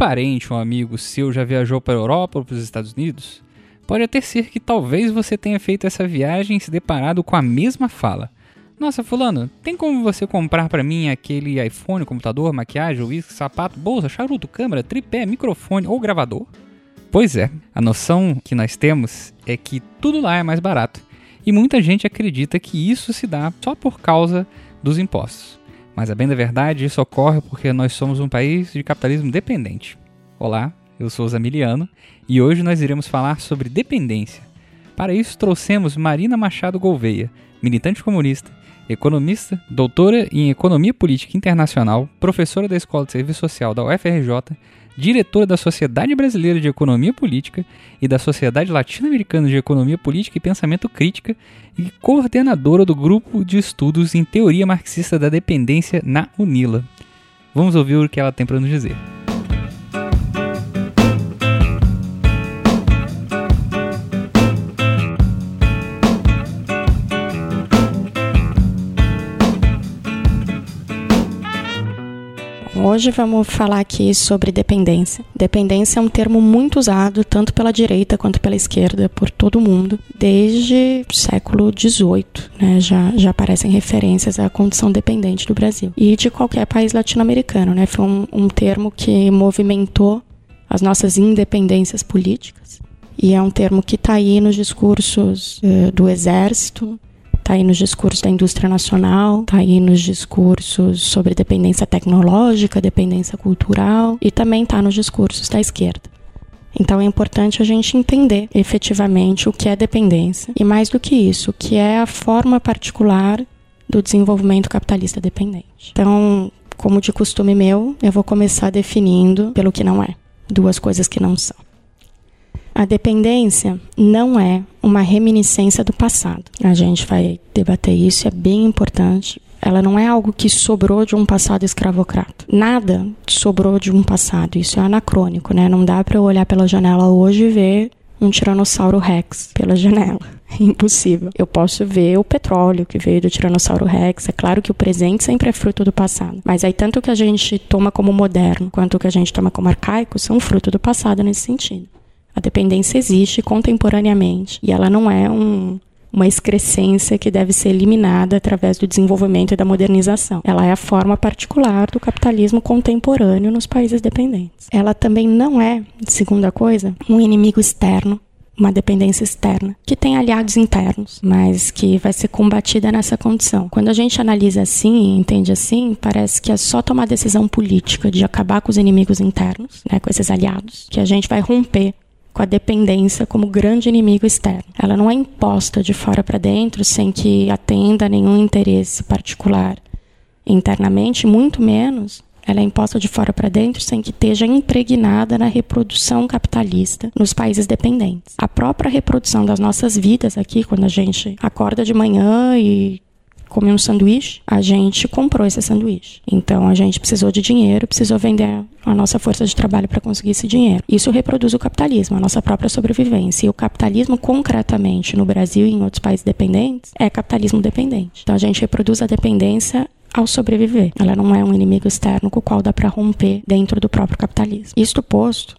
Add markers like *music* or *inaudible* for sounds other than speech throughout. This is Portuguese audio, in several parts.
parente ou amigo seu já viajou para a Europa ou para os Estados Unidos, pode até ser que talvez você tenha feito essa viagem e se deparado com a mesma fala. Nossa, fulano, tem como você comprar para mim aquele iPhone, computador, maquiagem, uísque, sapato, bolsa, charuto, câmera, tripé, microfone ou gravador? Pois é, a noção que nós temos é que tudo lá é mais barato. E muita gente acredita que isso se dá só por causa dos impostos. Mas a bem da verdade, isso ocorre porque nós somos um país de capitalismo dependente. Olá, eu sou o Zamiliano e hoje nós iremos falar sobre dependência. Para isso trouxemos Marina Machado Gouveia, militante comunista, economista, doutora em Economia Política Internacional, professora da Escola de Serviço Social da UFRJ, diretora da Sociedade Brasileira de Economia Política e da Sociedade Latino-Americana de Economia Política e Pensamento Crítica e coordenadora do Grupo de Estudos em Teoria Marxista da Dependência na UNILA. Vamos ouvir o que ela tem para nos dizer. Hoje vamos falar aqui sobre dependência. Dependência é um termo muito usado tanto pela direita quanto pela esquerda por todo mundo desde o século XVIII. Né? Já, já aparecem referências à condição dependente do Brasil e de qualquer país latino-americano. Né? Foi um, um termo que movimentou as nossas independências políticas e é um termo que está aí nos discursos uh, do exército, está aí nos discursos da indústria nacional, está aí nos discursos sobre dependência tecnológica, dependência cultural e também está nos discursos da esquerda. Então é importante a gente entender efetivamente o que é dependência e mais do que isso, o que é a forma particular do desenvolvimento capitalista dependente. Então, como de costume meu, eu vou começar definindo pelo que não é, duas coisas que não são. A dependência não é uma reminiscência do passado. A gente vai debater isso, é bem importante. Ela não é algo que sobrou de um passado escravocrata. Nada sobrou de um passado. Isso é anacrônico, né? Não dá para eu olhar pela janela hoje e ver um tiranossauro rex pela janela. *laughs* É impossível. Eu posso ver o petróleo que veio do tiranossauro rex. É claro que o presente sempre é fruto do passado. Mas aí tanto o que a gente toma como moderno quanto o que a gente toma como arcaico são fruto do passado nesse sentido. A dependência existe contemporaneamente e ela não é um, uma excrescência que deve ser eliminada através do desenvolvimento e da modernização. Ela é a forma particular do capitalismo contemporâneo nos países dependentes. Ela também não é, segunda coisa, um inimigo externo uma dependência externa, que tem aliados internos, mas que vai ser combatida nessa condição. Quando a gente analisa assim, entende assim, parece que é só tomar decisão política de acabar com os inimigos internos, né, com esses aliados, que a gente vai romper com a dependência como grande inimigo externo. Ela não é imposta de fora para dentro sem que atenda a nenhum interesse particular internamente, muito menos ela é imposta de fora para dentro sem que esteja impregnada na reprodução capitalista nos países dependentes. A própria reprodução das nossas vidas aqui, quando a gente acorda de manhã e comer um sanduíche, a gente comprou esse sanduíche. Então a gente precisou de dinheiro, precisou vender a nossa força de trabalho para conseguir esse dinheiro. Isso reproduz o capitalismo, a nossa própria sobrevivência. E o capitalismo, concretamente, no Brasil e em outros países dependentes, é capitalismo dependente. Então a gente reproduz a dependência ao sobreviver. Ela não é um inimigo externo com o qual dá para romper dentro do próprio capitalismo. Isto posto,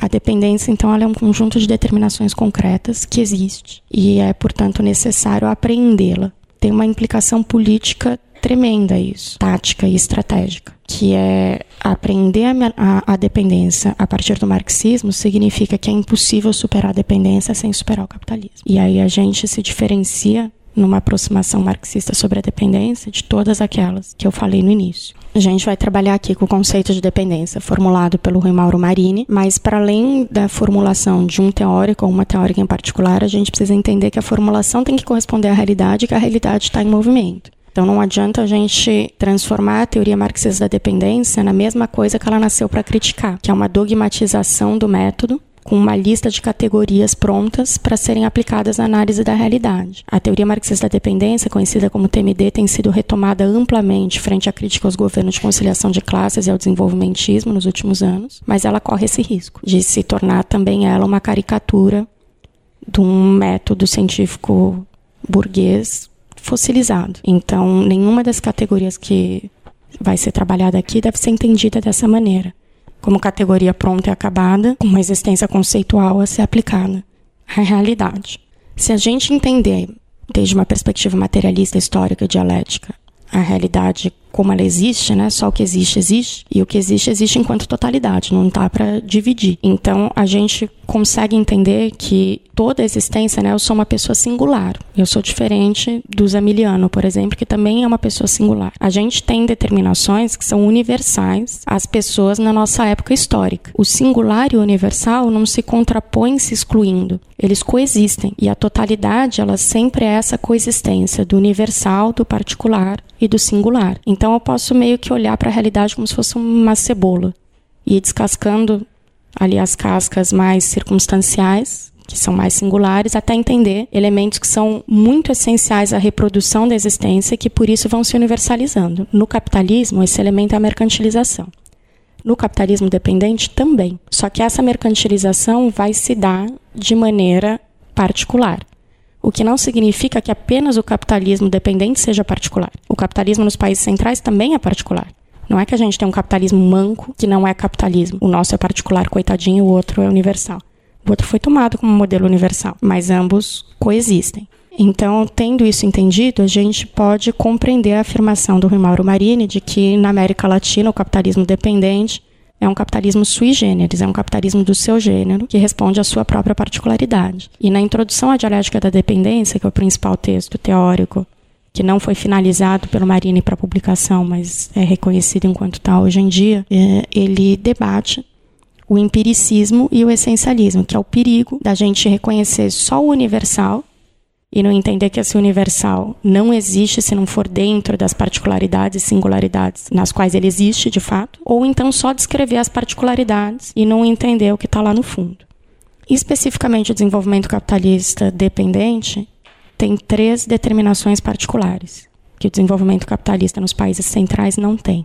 a dependência, então, é um conjunto de determinações concretas que existe e é, portanto, necessário apreendê-la tem uma implicação política tremenda isso, tática e estratégica, que é aprender a, a, a, dependência a partir do marxismo significa que é impossível superar a dependência sem superar o capitalismo. E aí a gente se diferencia numa aproximação marxista sobre a dependência de todas aquelas que eu falei no início. A gente vai trabalhar aqui com o conceito de dependência formulado pelo Rui Mauro Marini, mas para além da formulação de um teórico ou uma teórica em particular, a gente precisa entender que a formulação tem que corresponder à realidade e que a realidade está em movimento. Então não adianta a gente transformar a teoria marxista da dependência na mesma coisa que ela nasceu para criticar, que é uma dogmatização do método com uma lista de categorias prontas para serem aplicadas na análise da realidade. A teoria marxista da dependência, conhecida como TMD, tem sido retomada amplamente frente à crítica aos governos de conciliação de classes e ao desenvolvimentismo nos últimos anos, mas ela corre esse risco de se tornar também ela uma caricatura de um método científico burguês fossilizado. Então, nenhuma das categorias que vai ser trabalhada aqui deve ser entendida dessa maneira como categoria pronta e acabada, uma existência conceitual a ser aplicada à realidade. Se a gente entender, desde uma perspectiva materialista, histórica e dialética, a realidade como ela existe, né? Só o que existe existe e o que existe existe enquanto totalidade, não dá para dividir. Então a gente consegue entender que toda existência, né? Eu sou uma pessoa singular. Eu sou diferente do Zamiliano, por exemplo, que também é uma pessoa singular. A gente tem determinações que são universais às pessoas na nossa época histórica. O singular e o universal não se contrapõem se excluindo. Eles coexistem e a totalidade, ela sempre é essa coexistência do universal, do particular e do singular. Então eu posso meio que olhar para a realidade como se fosse uma cebola e ir descascando ali as cascas mais circunstanciais, que são mais singulares, até entender elementos que são muito essenciais à reprodução da existência e que por isso vão se universalizando. No capitalismo, esse elemento é a mercantilização. No capitalismo dependente também. Só que essa mercantilização vai se dar de maneira particular. O que não significa que apenas o capitalismo dependente seja particular. O capitalismo nos países centrais também é particular. Não é que a gente tem um capitalismo manco que não é capitalismo. O nosso é particular, coitadinho, o outro é universal. O outro foi tomado como modelo universal, mas ambos coexistem. Então, tendo isso entendido, a gente pode compreender a afirmação do Rui Mauro Marini de que na América Latina o capitalismo dependente é um capitalismo sui generis, é um capitalismo do seu gênero, que responde à sua própria particularidade. E na introdução à dialética da dependência, que é o principal texto teórico que não foi finalizado pelo Marini para publicação, mas é reconhecido enquanto tal hoje em dia, é, ele debate o empiricismo e o essencialismo, que é o perigo da gente reconhecer só o universal e não entender que esse universal não existe se não for dentro das particularidades e singularidades nas quais ele existe de fato, ou então só descrever as particularidades e não entender o que está lá no fundo. Especificamente o desenvolvimento capitalista dependente tem três determinações particulares que o desenvolvimento capitalista nos países centrais não tem.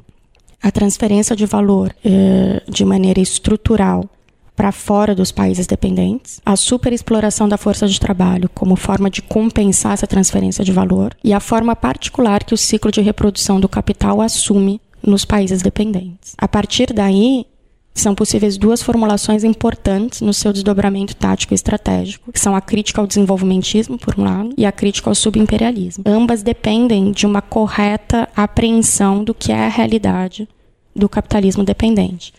A transferência de valor eh, de maneira estrutural para fora dos países dependentes, a superexploração da força de trabalho como forma de compensar essa transferência de valor e a forma particular que o ciclo de reprodução do capital assume nos países dependentes. A partir daí, são possíveis duas formulações importantes no seu desdobramento tático e estratégico, que são a crítica ao desenvolvimentismo, por um lado, e a crítica ao subimperialismo. Ambas dependem de uma correta apreensão do que é a realidade do capitalismo dependente.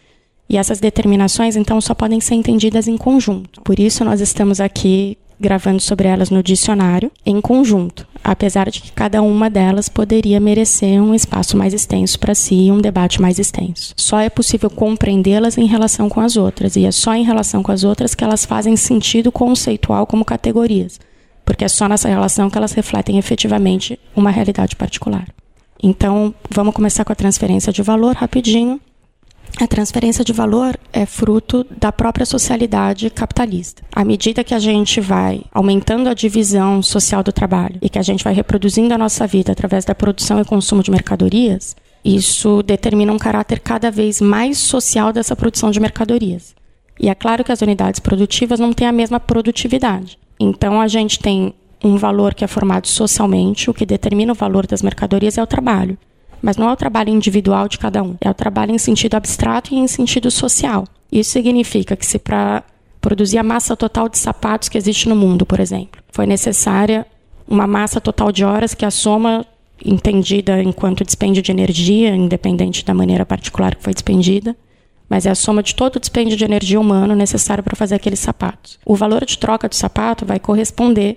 E essas determinações, então, só podem ser entendidas em conjunto. Por isso, nós estamos aqui gravando sobre elas no dicionário, em conjunto, apesar de que cada uma delas poderia merecer um espaço mais extenso para si e um debate mais extenso. Só é possível compreendê-las em relação com as outras, e é só em relação com as outras que elas fazem sentido conceitual como categorias, porque é só nessa relação que elas refletem efetivamente uma realidade particular. Então, vamos começar com a transferência de valor rapidinho. A transferência de valor é fruto da própria socialidade capitalista. À medida que a gente vai aumentando a divisão social do trabalho e que a gente vai reproduzindo a nossa vida através da produção e consumo de mercadorias, isso determina um caráter cada vez mais social dessa produção de mercadorias. E é claro que as unidades produtivas não têm a mesma produtividade. Então a gente tem um valor que é formado socialmente, o que determina o valor das mercadorias é o trabalho. Mas não é o trabalho individual de cada um, é o trabalho em sentido abstrato e em sentido social. Isso significa que se para produzir a massa total de sapatos que existe no mundo, por exemplo, foi necessária uma massa total de horas que a soma entendida enquanto dispêndio de energia, independente da maneira particular que foi despendida, mas é a soma de todo o dispêndio de energia humano necessário para fazer aqueles sapatos. O valor de troca do sapato vai corresponder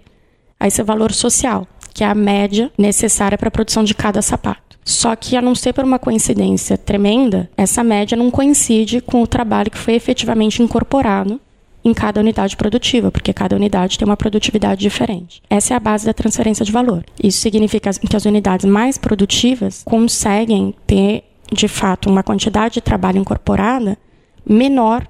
a esse valor social, que é a média necessária para a produção de cada sapato. Só que, a não ser por uma coincidência tremenda, essa média não coincide com o trabalho que foi efetivamente incorporado em cada unidade produtiva, porque cada unidade tem uma produtividade diferente. Essa é a base da transferência de valor. Isso significa que as unidades mais produtivas conseguem ter, de fato, uma quantidade de trabalho incorporada menor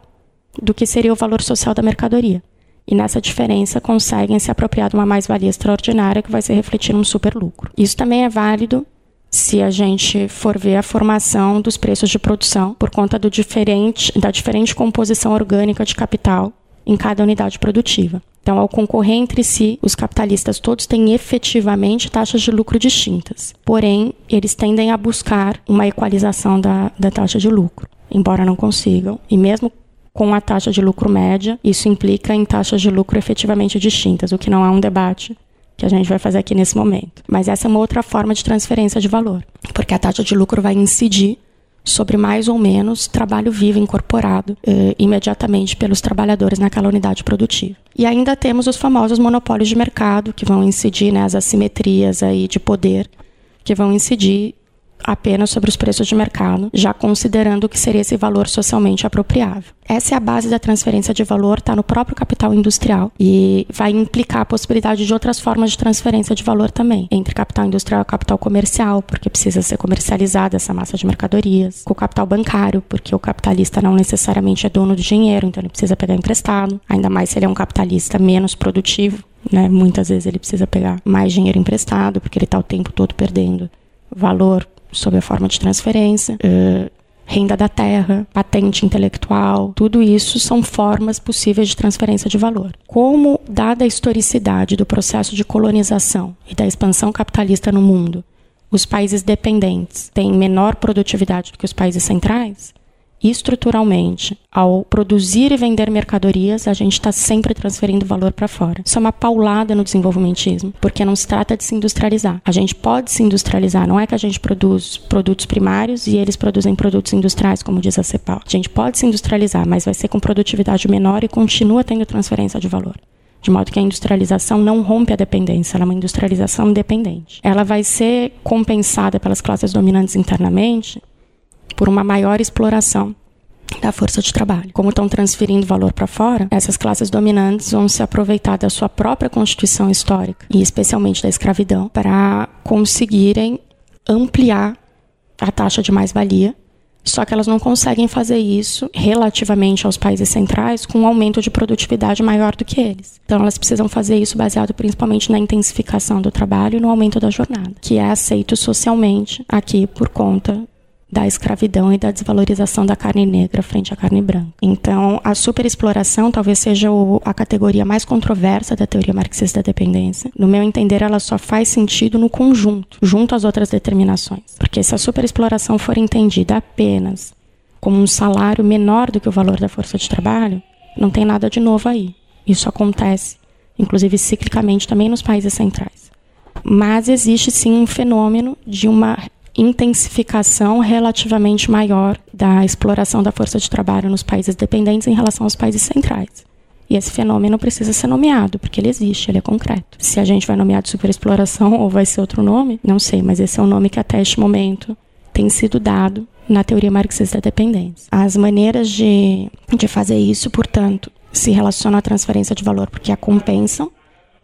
do que seria o valor social da mercadoria. E nessa diferença conseguem se apropriar de uma mais-valia extraordinária que vai se refletir num super lucro. Isso também é válido se a gente for ver a formação dos preços de produção por conta do diferente, da diferente composição orgânica de capital em cada unidade produtiva. Então, ao concorrer entre si, os capitalistas todos têm efetivamente taxas de lucro distintas. Porém, eles tendem a buscar uma equalização da, da taxa de lucro. embora não consigam, e mesmo com a taxa de lucro média, isso implica em taxas de lucro efetivamente distintas, o que não é um debate que a gente vai fazer aqui nesse momento. Mas essa é uma outra forma de transferência de valor, porque a taxa de lucro vai incidir sobre mais ou menos trabalho vivo incorporado eh, imediatamente pelos trabalhadores naquela unidade produtiva. E ainda temos os famosos monopólios de mercado que vão incidir nas né, assimetrias aí de poder que vão incidir apenas sobre os preços de mercado, já considerando que seria esse valor socialmente apropriável. Essa é a base da transferência de valor, está no próprio capital industrial e vai implicar a possibilidade de outras formas de transferência de valor também, entre capital industrial e capital comercial, porque precisa ser comercializada essa massa de mercadorias, com o capital bancário, porque o capitalista não necessariamente é dono do dinheiro, então ele precisa pegar emprestado, ainda mais se ele é um capitalista menos produtivo, né? Muitas vezes ele precisa pegar mais dinheiro emprestado, porque ele está o tempo todo perdendo valor sob a forma de transferência, uh, renda da terra, patente intelectual, tudo isso são formas possíveis de transferência de valor. Como, dada a historicidade do processo de colonização e da expansão capitalista no mundo, os países dependentes têm menor produtividade do que os países centrais, estruturalmente, ao produzir e vender mercadorias, a gente está sempre transferindo valor para fora. Isso é uma paulada no desenvolvimentismo, porque não se trata de se industrializar. A gente pode se industrializar, não é que a gente produz produtos primários e eles produzem produtos industriais, como diz a CEPAL. A gente pode se industrializar, mas vai ser com produtividade menor e continua tendo transferência de valor. De modo que a industrialização não rompe a dependência, ela é uma industrialização independente. Ela vai ser compensada pelas classes dominantes internamente por uma maior exploração da força de trabalho. Como estão transferindo valor para fora, essas classes dominantes vão se aproveitar da sua própria constituição histórica, e especialmente da escravidão, para conseguirem ampliar a taxa de mais-valia. Só que elas não conseguem fazer isso relativamente aos países centrais com um aumento de produtividade maior do que eles. Então elas precisam fazer isso baseado principalmente na intensificação do trabalho e no aumento da jornada, que é aceito socialmente aqui por conta da escravidão e da desvalorização da carne negra frente à carne branca. Então, a superexploração talvez seja o, a categoria mais controversa da teoria marxista da dependência. No meu entender, ela só faz sentido no conjunto, junto às outras determinações. Porque se a superexploração for entendida apenas como um salário menor do que o valor da força de trabalho, não tem nada de novo aí. Isso acontece, inclusive ciclicamente também nos países centrais. Mas existe sim um fenômeno de uma intensificação relativamente maior da exploração da força de trabalho nos países dependentes em relação aos países centrais. E esse fenômeno precisa ser nomeado, porque ele existe, ele é concreto. Se a gente vai nomear de superexploração *laughs* ou vai ser outro nome, não sei, mas esse é o nome que até este momento tem sido dado na teoria marxista da dependência. As maneiras de, de fazer isso, portanto, se relacionam à transferência de valor porque a compensam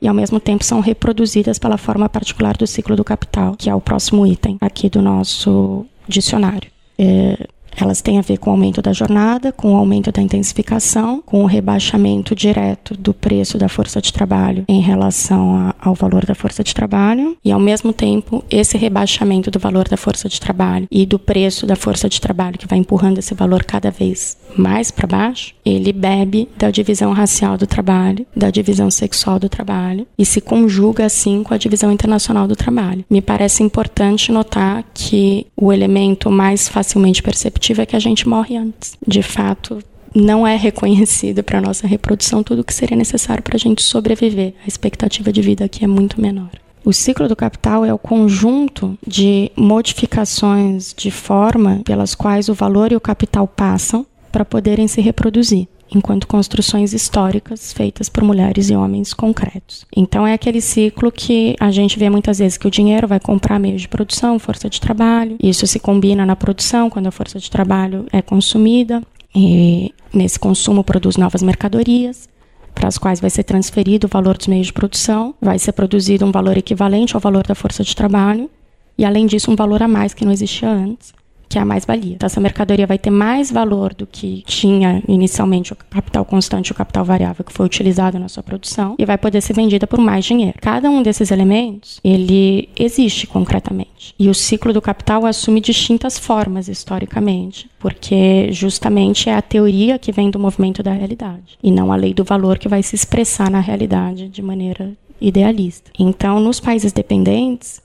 e ao mesmo tempo são reproduzidas pela forma particular do ciclo do capital, que é o próximo item aqui do nosso dicionário. É, elas têm a ver com o aumento da jornada, com o aumento da intensificação, com o rebaixamento direto do preço da força de trabalho em relação a, ao valor da força de trabalho, e ao mesmo tempo, esse rebaixamento do valor da força de trabalho e do preço da força de trabalho, que vai empurrando esse valor cada vez mais para baixo, ele bebe da divisão racial do trabalho, da divisão sexual do trabalho e se conjuga assim com a divisão internacional do trabalho. Me parece importante notar que o elemento mais facilmente perceptível é que a gente morre antes. De fato, não é reconhecido para nossa reprodução tudo o que seria necessário para a gente sobreviver. A expectativa de vida aqui é muito menor. O ciclo do capital é o conjunto de modificações de forma pelas quais o valor e o capital passam para poderem se reproduzir enquanto construções históricas feitas por mulheres e homens concretos. Então é aquele ciclo que a gente vê muitas vezes que o dinheiro vai comprar meios de produção, força de trabalho. Isso se combina na produção quando a força de trabalho é consumida e nesse consumo produz novas mercadorias para as quais vai ser transferido o valor dos meios de produção, vai ser produzido um valor equivalente ao valor da força de trabalho e além disso um valor a mais que não existia antes que é a mais-valia. Então, essa mercadoria vai ter mais valor do que tinha inicialmente o capital constante e o capital variável que foi utilizado na sua produção e vai poder ser vendida por mais dinheiro. Cada um desses elementos, ele existe concretamente. E o ciclo do capital assume distintas formas historicamente, porque justamente é a teoria que vem do movimento da realidade e não a lei do valor que vai se expressar na realidade de maneira idealista. Então, nos países dependentes,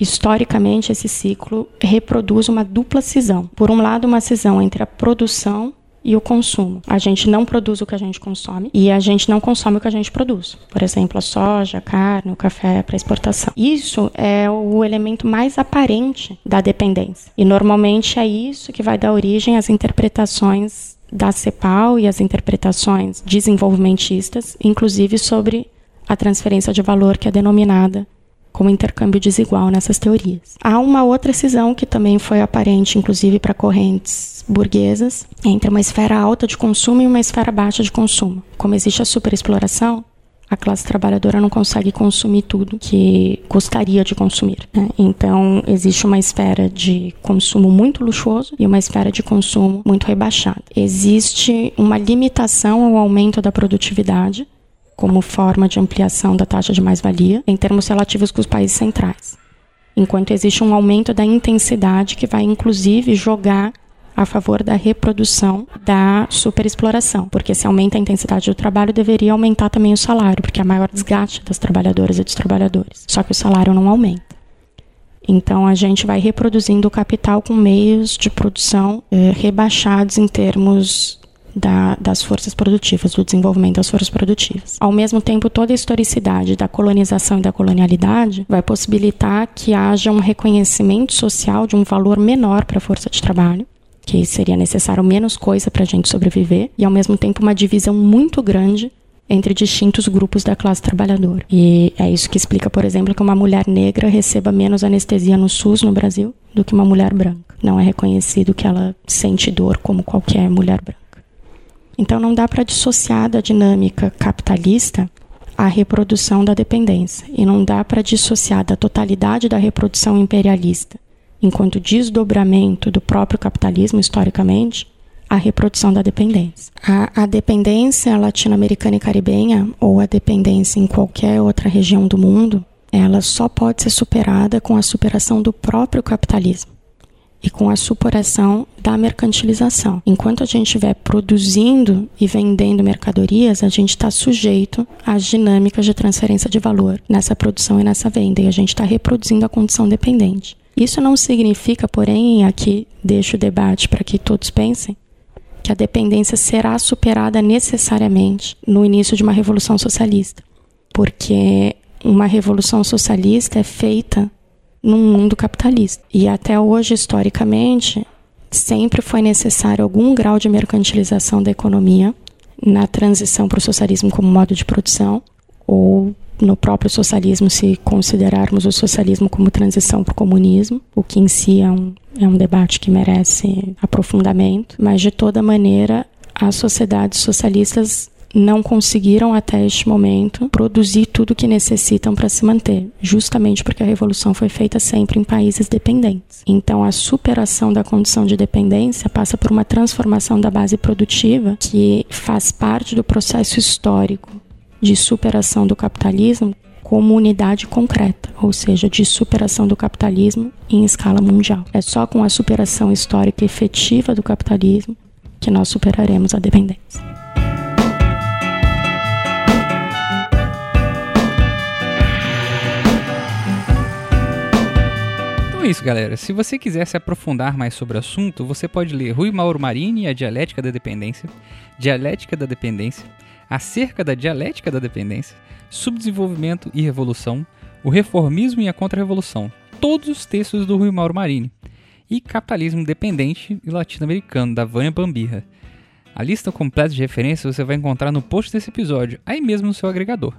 historicamente, esse ciclo reproduz uma dupla cisão. Por um lado, uma cisão entre a produção e o consumo. A gente não produz o que a gente consome e a gente não consome o que a gente produz. Por exemplo, a soja, a carne, o café para exportação. Isso é o elemento mais aparente da dependência. E normalmente é isso que vai dar origem às interpretações da CEPAL e as interpretações desenvolvimentistas, inclusive sobre a transferência de valor que é denominada como intercâmbio desigual nessas teorias. Há uma outra cisão que também foi aparente, inclusive para correntes burguesas, entre uma esfera alta de consumo e uma esfera baixa de consumo. Como existe a superexploração, a classe trabalhadora não consegue consumir tudo que gostaria de consumir. Né? Então, existe uma esfera de consumo muito luxuoso e uma esfera de consumo muito rebaixada. Existe uma limitação ao aumento da produtividade como forma de ampliação da taxa de mais-valia em termos relativos com os países centrais. Enquanto existe um aumento da intensidade que vai inclusive jogar a favor da reprodução da superexploração, porque se aumenta a intensidade do trabalho, deveria aumentar também o salário, porque é maior desgaste das trabalhadoras e dos trabalhadores. Só que o salário não aumenta. Então a gente vai reproduzindo o capital com meios de produção eh, rebaixados em termos da, das forças produtivas, do desenvolvimento das forças produtivas. Ao mesmo tempo, toda a historicidade da colonização e da colonialidade vai possibilitar que haja um reconhecimento social de um valor menor para a força de trabalho, que seria necessário menos coisa para a gente sobreviver, e ao mesmo tempo uma divisão muito grande entre distintos grupos da classe trabalhadora. E é isso que explica, por exemplo, que uma mulher negra receba menos anestesia no SUS no Brasil do que uma mulher branca. Não é reconhecido que ela sente dor como qualquer mulher branca. Então não dá para dissociar da dinâmica capitalista a reprodução da dependência e não dá para dissociar da totalidade da reprodução imperialista, enquanto desdobramento do próprio capitalismo historicamente, a reprodução da dependência. A, a dependência latino-americana e caribenha, ou a dependência em qualquer outra região do mundo, ela só pode ser superada com a superação do próprio capitalismo e com a superação da mercantilização. Enquanto a gente estiver produzindo e vendendo mercadorias, a gente está sujeito às dinâmicas de transferência de valor nessa produção e nessa venda, e a gente está reproduzindo a condição dependente. Isso não significa, porém, aqui deixo o debate para que todos pensem, que a dependência será superada necessariamente no início de uma revolução socialista, porque uma revolução socialista é feita num mundo capitalista. E até hoje, historicamente, sempre foi necessário algum grau de mercantilização da economia na transição para o socialismo como modo de produção, ou no próprio socialismo, se considerarmos o socialismo como transição para o comunismo, o que em si é um, é um debate que merece aprofundamento, mas de toda maneira, as sociedades socialistas não conseguiram até este momento produzir tudo o que necessitam para se manter, justamente porque a revolução foi feita sempre em países dependentes. Então, a superação da condição de dependência passa por uma transformação da base produtiva que faz parte do processo histórico de superação do capitalismo como unidade concreta, ou seja, de superação do capitalismo em escala mundial. É só com a superação histórica efetiva do capitalismo que nós superaremos a dependência. Isso, galera. Se você quiser se aprofundar mais sobre o assunto, você pode ler Rui Mauro Marini e a Dialética da Dependência, Dialética da Dependência, Acerca da Dialética da Dependência, Subdesenvolvimento e Revolução, O Reformismo e a Contra-Revolução, todos os textos do Rui Mauro Marini, e Capitalismo Dependente e Latino-Americano, da Vânia Bambirra. A lista completa de referências você vai encontrar no post desse episódio, aí mesmo no seu agregador.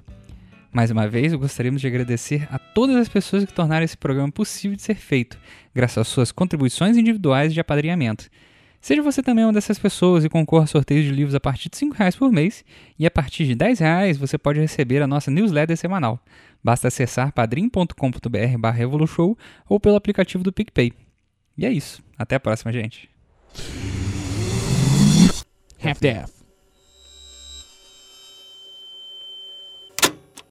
Mais uma vez, gostaríamos de agradecer a todas as pessoas que tornaram esse programa possível de ser feito, graças às suas contribuições individuais de apadrinhamento. Seja você também uma dessas pessoas e concorra a sorteios de livros a partir de R$ reais por mês, e a partir de R$ reais você pode receber a nossa newsletter semanal. Basta acessar padrim.com.br revolution ou pelo aplicativo do PicPay. E é isso. Até a próxima, gente. Half-Death.